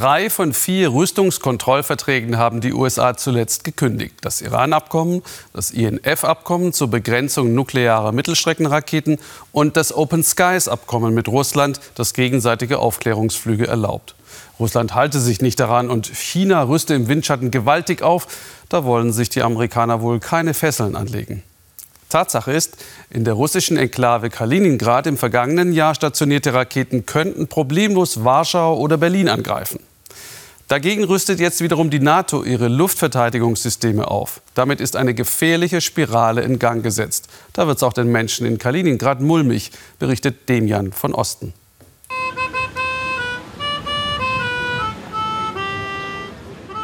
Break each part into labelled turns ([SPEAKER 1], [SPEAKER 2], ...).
[SPEAKER 1] Drei von vier Rüstungskontrollverträgen haben die USA zuletzt gekündigt. Das Iran-Abkommen, das INF-Abkommen zur Begrenzung nuklearer Mittelstreckenraketen und das Open Skies-Abkommen mit Russland, das gegenseitige Aufklärungsflüge erlaubt. Russland halte sich nicht daran und China rüste im Windschatten gewaltig auf. Da wollen sich die Amerikaner wohl keine Fesseln anlegen. Tatsache ist, in der russischen Enklave Kaliningrad im vergangenen Jahr stationierte Raketen könnten problemlos Warschau oder Berlin angreifen. Dagegen rüstet jetzt wiederum die NATO ihre Luftverteidigungssysteme auf. Damit ist eine gefährliche Spirale in Gang gesetzt. Da wird es auch den Menschen in Kaliningrad mulmig, berichtet Demian von Osten.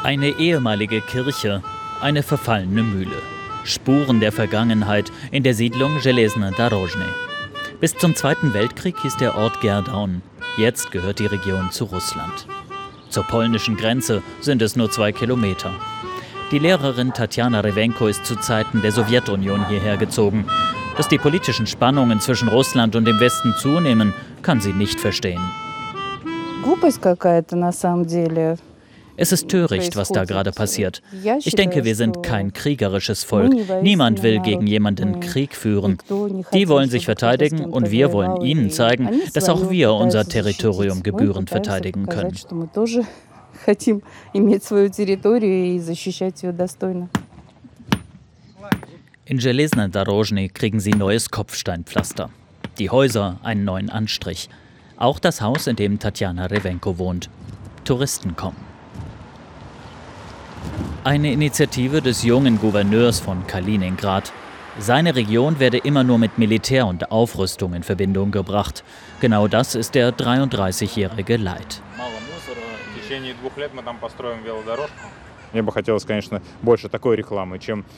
[SPEAKER 2] Eine ehemalige Kirche, eine verfallene Mühle. Spuren der Vergangenheit in der Siedlung Железna Dorozhny. Bis zum Zweiten Weltkrieg hieß der Ort Gerdaun. Jetzt gehört die Region zu Russland. Zur polnischen Grenze sind es nur zwei Kilometer. Die Lehrerin Tatjana Rewenko ist zu Zeiten der Sowjetunion hierher gezogen. Dass die politischen Spannungen zwischen Russland und dem Westen zunehmen, kann sie nicht verstehen. Глупость какая-то на самом деле. Es ist töricht, was da gerade passiert. Ich denke, wir sind kein kriegerisches Volk. Niemand will gegen jemanden Krieg führen. Die wollen sich verteidigen und wir wollen ihnen zeigen, dass auch wir unser Territorium gebührend verteidigen können. In Железna Dorozhny kriegen sie neues Kopfsteinpflaster. Die Häuser einen neuen Anstrich. Auch das Haus, in dem Tatjana Revenko wohnt. Touristen kommen. Eine Initiative des jungen Gouverneurs von Kaliningrad. Seine Region werde immer nur mit Militär und Aufrüstung in Verbindung gebracht. Genau das ist der 33-jährige Leid.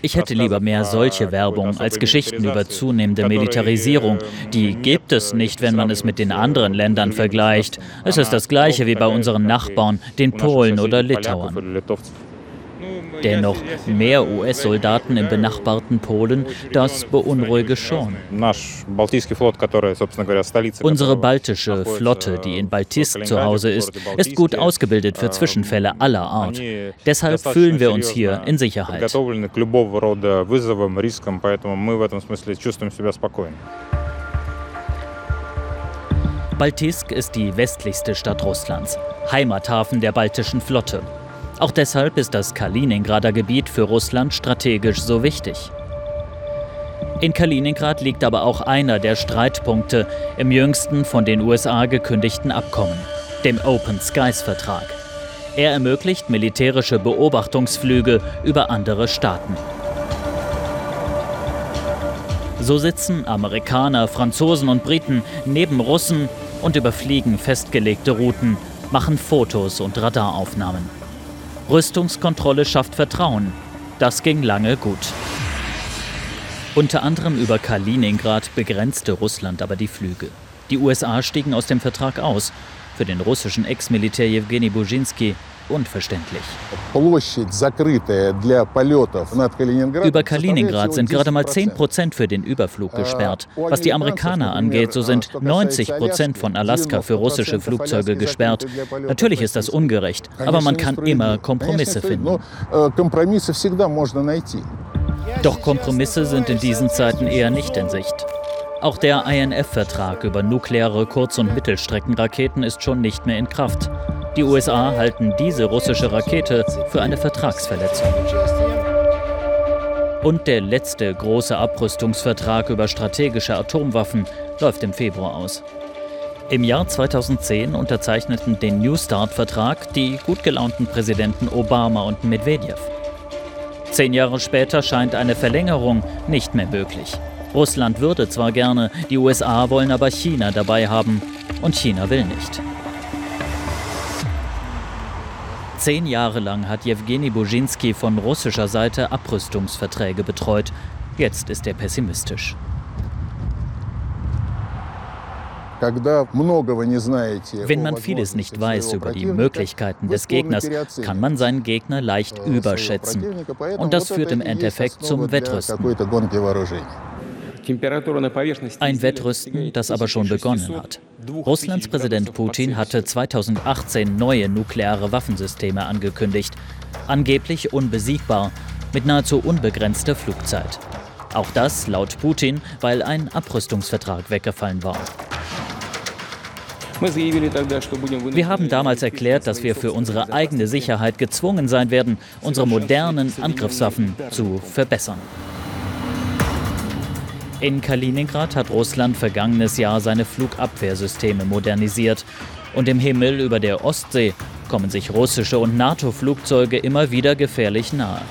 [SPEAKER 2] Ich hätte lieber mehr solche Werbung als Geschichten über zunehmende Militarisierung. Die gibt es nicht, wenn man es mit den anderen Ländern vergleicht. Es ist das gleiche wie bei unseren Nachbarn, den Polen oder Litauern. Dennoch mehr US-Soldaten im benachbarten Polen, das beunruhige schon. Unsere baltische Flotte, die in Baltisk zu Hause ist, ist gut ausgebildet für Zwischenfälle aller Art. Deshalb fühlen wir uns hier in Sicherheit. Baltisk ist die westlichste Stadt Russlands, Heimathafen der baltischen Flotte. Auch deshalb ist das Kaliningrader Gebiet für Russland strategisch so wichtig. In Kaliningrad liegt aber auch einer der Streitpunkte im jüngsten von den USA gekündigten Abkommen, dem Open Skies Vertrag. Er ermöglicht militärische Beobachtungsflüge über andere Staaten. So sitzen Amerikaner, Franzosen und Briten neben Russen und überfliegen festgelegte Routen, machen Fotos und Radaraufnahmen. Rüstungskontrolle schafft Vertrauen. Das ging lange gut. Unter anderem über Kaliningrad begrenzte Russland aber die Flüge. Die USA stiegen aus dem Vertrag aus. Für den russischen Ex-Militär Jewgeni Buzinski unverständlich. Über Kaliningrad sind gerade mal 10 Prozent für den Überflug gesperrt. Was die Amerikaner angeht, so sind 90 Prozent von Alaska für russische Flugzeuge gesperrt. Natürlich ist das ungerecht, aber man kann immer Kompromisse finden. Doch Kompromisse sind in diesen Zeiten eher nicht in Sicht. Auch der INF-Vertrag über nukleare Kurz- und Mittelstreckenraketen ist schon nicht mehr in Kraft. Die USA halten diese russische Rakete für eine Vertragsverletzung. Und der letzte große Abrüstungsvertrag über strategische Atomwaffen läuft im Februar aus. Im Jahr 2010 unterzeichneten den New Start-Vertrag die gut gelaunten Präsidenten Obama und Medvedev. Zehn Jahre später scheint eine Verlängerung nicht mehr möglich. Russland würde zwar gerne, die USA wollen aber China dabei haben und China will nicht. Zehn Jahre lang hat Jewgeni Buzinski von russischer Seite Abrüstungsverträge betreut. Jetzt ist er pessimistisch. Wenn man vieles nicht weiß über die Möglichkeiten des Gegners, kann man seinen Gegner leicht überschätzen. Und das führt im Endeffekt zum Wettrüsten. Ein Wettrüsten, das aber schon begonnen hat. Russlands Präsident Putin hatte 2018 neue nukleare Waffensysteme angekündigt. Angeblich unbesiegbar, mit nahezu unbegrenzter Flugzeit. Auch das, laut Putin, weil ein Abrüstungsvertrag weggefallen war. Wir haben damals erklärt, dass wir für unsere eigene Sicherheit gezwungen sein werden, unsere modernen Angriffswaffen zu verbessern. In Kaliningrad hat Russland vergangenes Jahr seine Flugabwehrsysteme modernisiert. Und im Himmel über der Ostsee kommen sich russische und NATO-Flugzeuge immer wieder gefährlich nahe.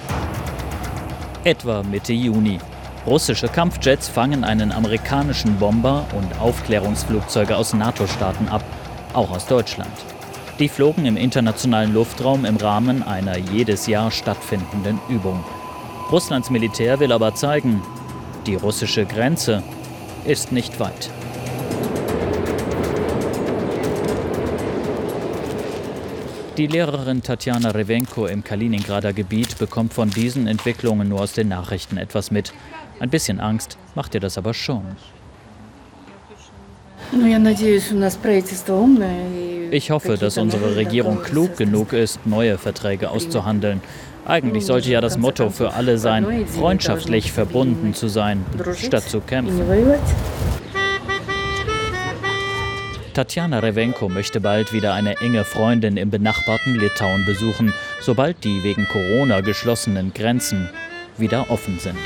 [SPEAKER 2] Etwa Mitte Juni. Russische Kampfjets fangen einen amerikanischen Bomber und Aufklärungsflugzeuge aus NATO-Staaten ab, auch aus Deutschland. Die flogen im internationalen Luftraum im Rahmen einer jedes Jahr stattfindenden Übung. Russlands Militär will aber zeigen, die russische Grenze ist nicht weit. Die Lehrerin Tatjana Revenko im Kaliningrader Gebiet bekommt von diesen Entwicklungen nur aus den Nachrichten etwas mit. Ein bisschen Angst macht ihr das aber schon. Ich hoffe, dass unsere Regierung klug genug ist, neue Verträge auszuhandeln. Eigentlich sollte ja das Motto für alle sein, freundschaftlich verbunden zu sein, statt zu kämpfen. Tatjana Revenko möchte bald wieder eine enge Freundin im benachbarten Litauen besuchen, sobald die wegen Corona geschlossenen Grenzen wieder offen sind.